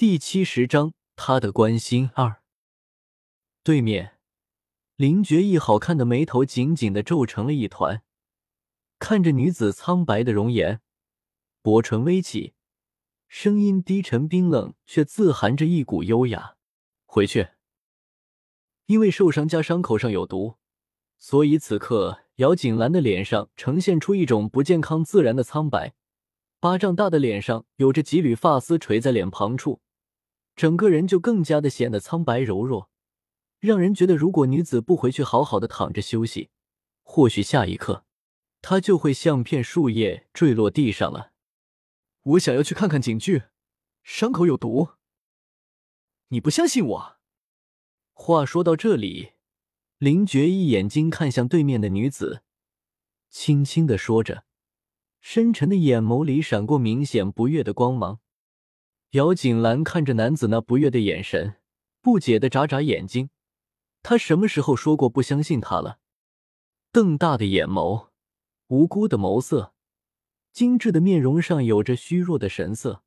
第七十章，他的关心二。对面，林觉意好看的眉头紧紧的皱成了一团，看着女子苍白的容颜，薄唇微起，声音低沉冰冷，却自含着一股优雅。回去。因为受伤加伤口上有毒，所以此刻姚锦兰的脸上呈现出一种不健康自然的苍白。巴掌大的脸上有着几缕发丝垂在脸庞处，整个人就更加的显得苍白柔弱，让人觉得如果女子不回去好好的躺着休息，或许下一刻她就会像片树叶坠落地上了。我想要去看看景剧，伤口有毒，你不相信我？话说到这里，林觉一眼睛看向对面的女子，轻轻的说着，深沉的眼眸里闪过明显不悦的光芒。姚锦兰看着男子那不悦的眼神，不解的眨眨眼睛。他什么时候说过不相信他了？瞪大的眼眸，无辜的眸色，精致的面容上有着虚弱的神色。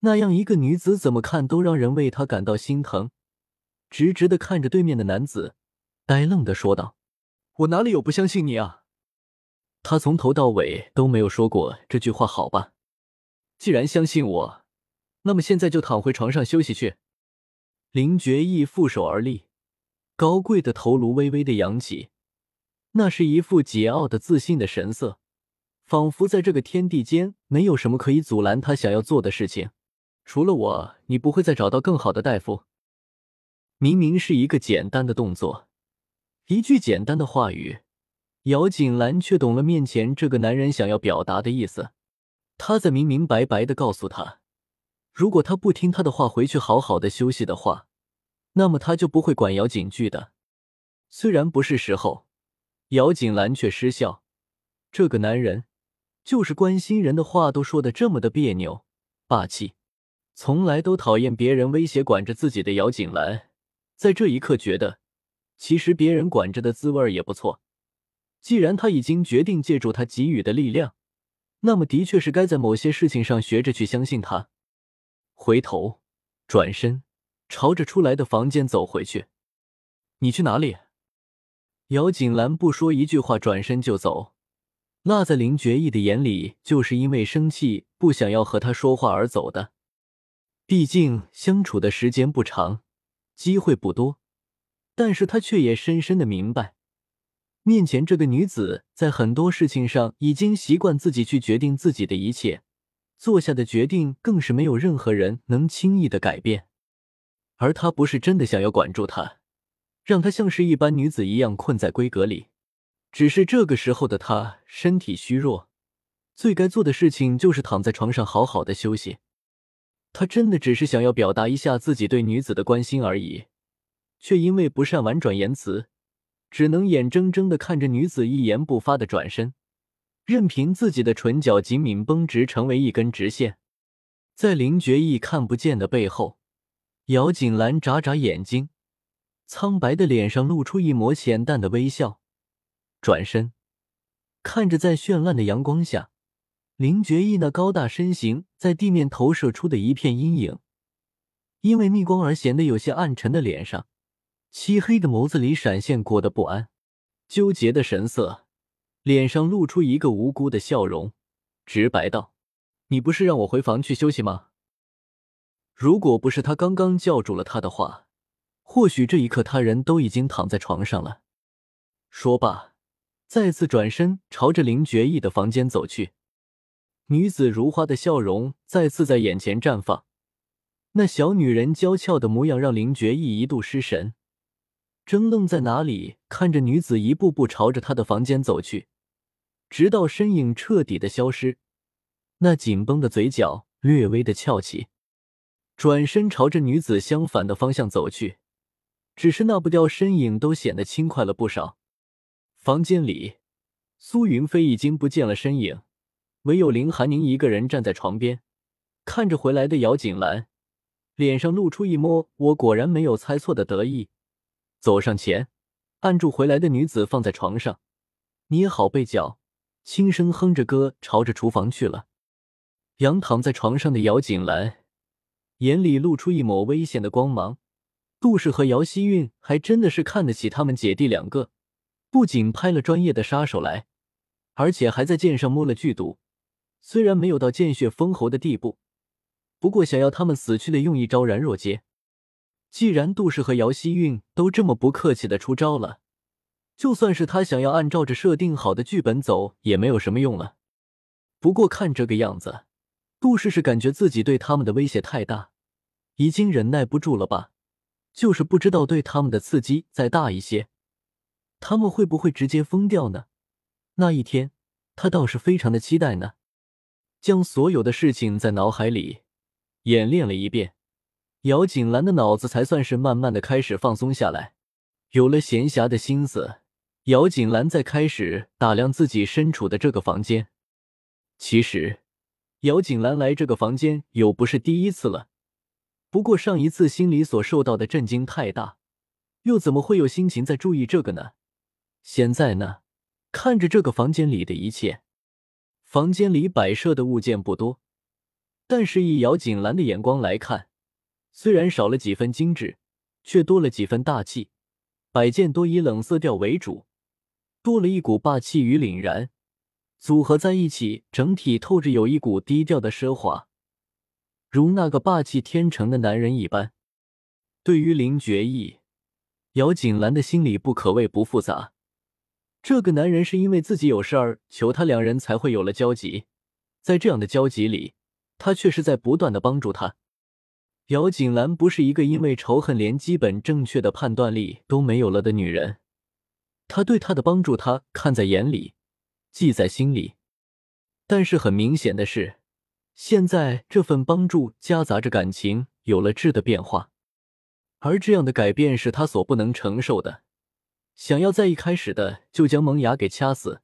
那样一个女子，怎么看都让人为她感到心疼。直直的看着对面的男子，呆愣的说道：“我哪里有不相信你啊？”他从头到尾都没有说过这句话，好吧？既然相信我，那么现在就躺回床上休息去。林觉意负手而立，高贵的头颅微微的扬起，那是一副桀骜的自信的神色，仿佛在这个天地间没有什么可以阻拦他想要做的事情。除了我，你不会再找到更好的大夫。明明是一个简单的动作，一句简单的话语，姚锦兰却懂了面前这个男人想要表达的意思。他在明明白白的告诉他，如果他不听他的话，回去好好的休息的话，那么他就不会管姚锦剧的。虽然不是时候，姚景兰却失笑。这个男人就是关心人的话都说的这么的别扭、霸气，从来都讨厌别人威胁管着自己的姚景兰。在这一刻，觉得其实别人管着的滋味也不错。既然他已经决定借助他给予的力量，那么的确是该在某些事情上学着去相信他。回头，转身，朝着出来的房间走回去。你去哪里？姚锦兰不说一句话，转身就走。落在林觉意的眼里，就是因为生气，不想要和他说话而走的。毕竟相处的时间不长。机会不多，但是他却也深深的明白，面前这个女子在很多事情上已经习惯自己去决定自己的一切，做下的决定更是没有任何人能轻易的改变。而他不是真的想要管住她，让她像是一般女子一样困在闺阁里，只是这个时候的她身体虚弱，最该做的事情就是躺在床上好好的休息。他真的只是想要表达一下自己对女子的关心而已，却因为不善婉转言辞，只能眼睁睁的看着女子一言不发的转身，任凭自己的唇角紧抿绷直成为一根直线。在林觉意看不见的背后，姚锦兰眨眨眼睛，苍白的脸上露出一抹浅淡的微笑，转身看着在绚烂的阳光下。林觉意那高大身形在地面投射出的一片阴影，因为逆光而显得有些暗沉的脸上，漆黑的眸子里闪现过的不安、纠结的神色，脸上露出一个无辜的笑容，直白道：“你不是让我回房去休息吗？如果不是他刚刚叫住了他的话，或许这一刻他人都已经躺在床上了。”说罢，再次转身朝着林觉意的房间走去。女子如花的笑容再次在眼前绽放，那小女人娇俏的模样让林觉意一度失神，怔愣在哪里，看着女子一步步朝着他的房间走去，直到身影彻底的消失，那紧绷的嘴角略微的翘起，转身朝着女子相反的方向走去，只是那步调身影都显得轻快了不少。房间里，苏云飞已经不见了身影。唯有林寒宁一个人站在床边，看着回来的姚锦兰，脸上露出一抹“我果然没有猜错”的得意，走上前，按住回来的女子放在床上，捏好被角，轻声哼着歌，朝着厨房去了。仰躺在床上的姚锦兰，眼里露出一抹危险的光芒。杜氏和姚希韵还真的是看得起他们姐弟两个，不仅拍了专业的杀手来，而且还在剑上摸了剧毒。虽然没有到见血封喉的地步，不过想要他们死去的用一招然若揭。既然杜氏和姚希韵都这么不客气的出招了，就算是他想要按照着设定好的剧本走，也没有什么用了。不过看这个样子，杜氏是感觉自己对他们的威胁太大，已经忍耐不住了吧？就是不知道对他们的刺激再大一些，他们会不会直接疯掉呢？那一天，他倒是非常的期待呢。将所有的事情在脑海里演练了一遍，姚锦兰的脑子才算是慢慢的开始放松下来，有了闲暇的心思。姚锦兰在开始打量自己身处的这个房间。其实，姚锦兰来这个房间有不是第一次了。不过上一次心里所受到的震惊太大，又怎么会有心情在注意这个呢？现在呢，看着这个房间里的一切，房间里摆设的物件不多，但是以姚锦兰的眼光来看，虽然少了几分精致，却多了几分大气。摆件多以冷色调为主，多了一股霸气与凛然，组合在一起，整体透着有一股低调的奢华。如那个霸气天成的男人一般。对于林觉义，姚锦兰的心里不可谓不复杂。这个男人是因为自己有事儿求他，两人才会有了交集。在这样的交集里，他却是在不断的帮助他。姚锦兰不是一个因为仇恨连基本正确的判断力都没有了的女人。他对他的帮助，他看在眼里，记在心里。但是很明显的是。现在这份帮助夹杂着感情，有了质的变化，而这样的改变是他所不能承受的。想要在一开始的就将萌芽给掐死，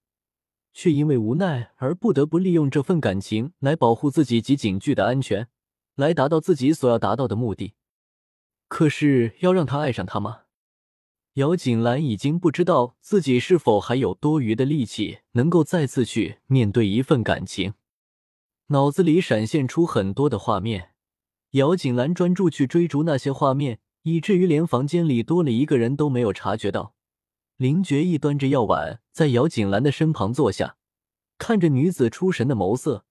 却因为无奈而不得不利用这份感情来保护自己及景剧的安全，来达到自己所要达到的目的。可是要让他爱上他吗？姚锦兰已经不知道自己是否还有多余的力气，能够再次去面对一份感情。脑子里闪现出很多的画面，姚锦兰专注去追逐那些画面，以至于连房间里多了一个人都没有察觉到。林觉义端着药碗在姚锦兰的身旁坐下，看着女子出神的眸色，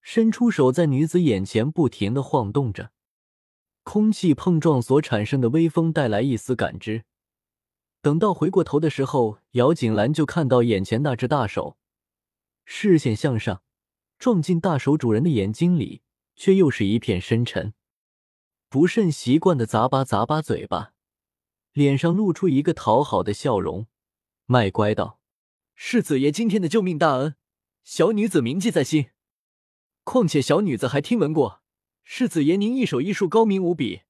伸出手在女子眼前不停的晃动着。空气碰撞所产生的微风带来一丝感知。等到回过头的时候，姚锦兰就看到眼前那只大手，视线向上。撞进大手主人的眼睛里，却又是一片深沉。不甚习惯的咂巴咂巴嘴巴，脸上露出一个讨好的笑容，卖乖道：“世子爷今天的救命大恩，小女子铭记在心。况且小女子还听闻过，世子爷您一手医术高明无比，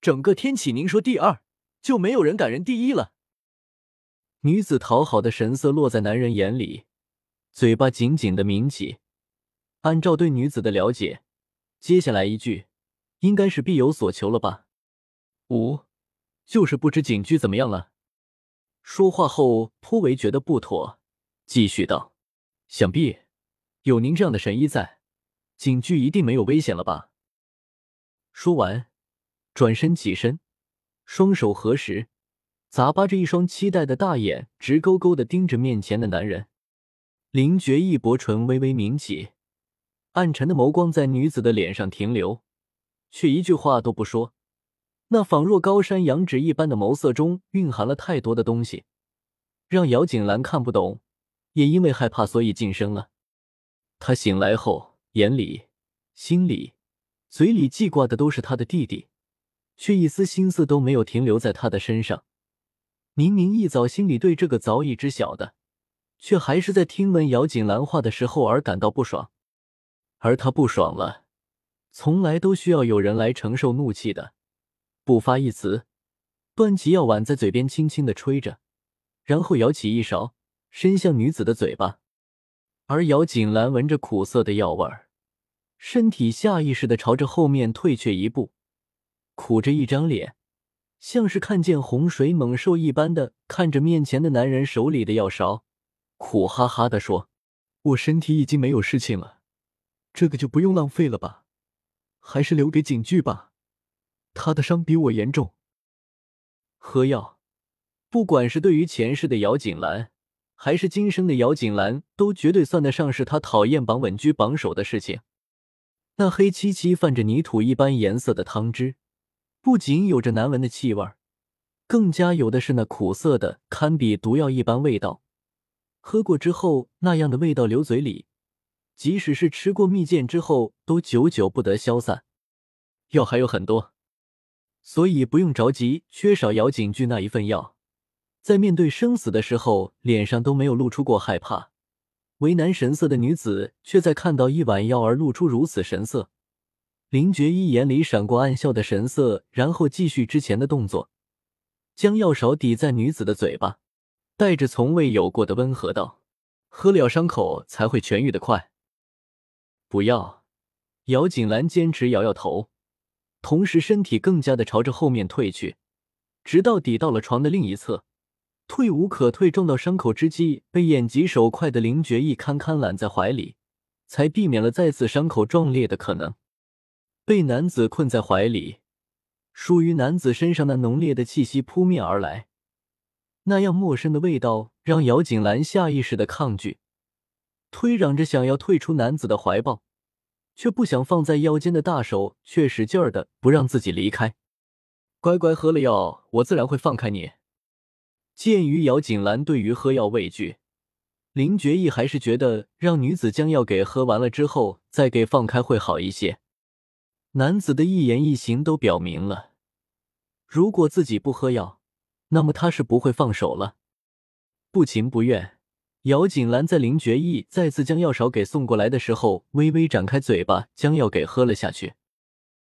整个天启您说第二，就没有人敢认第一了。”女子讨好的神色落在男人眼里，嘴巴紧紧的抿起。按照对女子的了解，接下来一句应该是必有所求了吧？五，就是不知景居怎么样了。说话后颇为觉得不妥，继续道：“想必有您这样的神医在，景居一定没有危险了吧？”说完，转身起身，双手合十，咂巴着一双期待的大眼，直勾勾的盯着面前的男人。林觉一薄唇微微抿起。暗沉的眸光在女子的脸上停留，却一句话都不说。那仿若高山仰止一般的眸色中蕴含了太多的东西，让姚景兰看不懂，也因为害怕，所以噤声了。他醒来后，眼里、心里、嘴里记挂的都是他的弟弟，却一丝心思都没有停留在他的身上。明明一早心里对这个早已知晓的，却还是在听闻姚景兰话的时候而感到不爽。而他不爽了，从来都需要有人来承受怒气的。不发一词，端起药碗在嘴边轻轻的吹着，然后舀起一勺，伸向女子的嘴巴。而姚锦兰闻着苦涩的药味儿，身体下意识的朝着后面退却一步，苦着一张脸，像是看见洪水猛兽一般的看着面前的男人手里的药勺，苦哈哈的说：“我身体已经没有事情了。”这个就不用浪费了吧，还是留给景剧吧。他的伤比我严重。喝药，不管是对于前世的姚锦兰，还是今生的姚锦兰，都绝对算得上是他讨厌榜稳居榜首的事情。那黑漆漆、泛着泥土一般颜色的汤汁，不仅有着难闻的气味，更加有的是那苦涩的，堪比毒药一般味道。喝过之后，那样的味道留嘴里，即使是吃过蜜饯之后，都久久不得消散。药还有很多，所以不用着急缺少姚景句那一份药。在面对生死的时候，脸上都没有露出过害怕、为难神色的女子，却在看到一碗药而露出如此神色。林觉一眼里闪过暗笑的神色，然后继续之前的动作，将药勺抵在女子的嘴巴。带着从未有过的温和道：“喝了，伤口才会痊愈的快。”不要，姚锦兰坚持摇摇头，同时身体更加的朝着后面退去，直到抵到了床的另一侧，退无可退，撞到伤口之际，被眼疾手快的林觉一堪堪揽在怀里，才避免了再次伤口撞裂的可能。被男子困在怀里，属于男子身上那浓烈的气息扑面而来。那样陌生的味道让姚锦兰下意识的抗拒，推嚷着想要退出男子的怀抱，却不想放在腰间的大手却使劲儿的不让自己离开。乖乖喝了药，我自然会放开你。鉴于姚锦兰对于喝药畏惧，林觉义还是觉得让女子将药给喝完了之后再给放开会好一些。男子的一言一行都表明了，如果自己不喝药。那么他是不会放手了，不情不愿。姚锦兰在林觉义再次将药勺给送过来的时候，微微展开嘴巴，将药给喝了下去。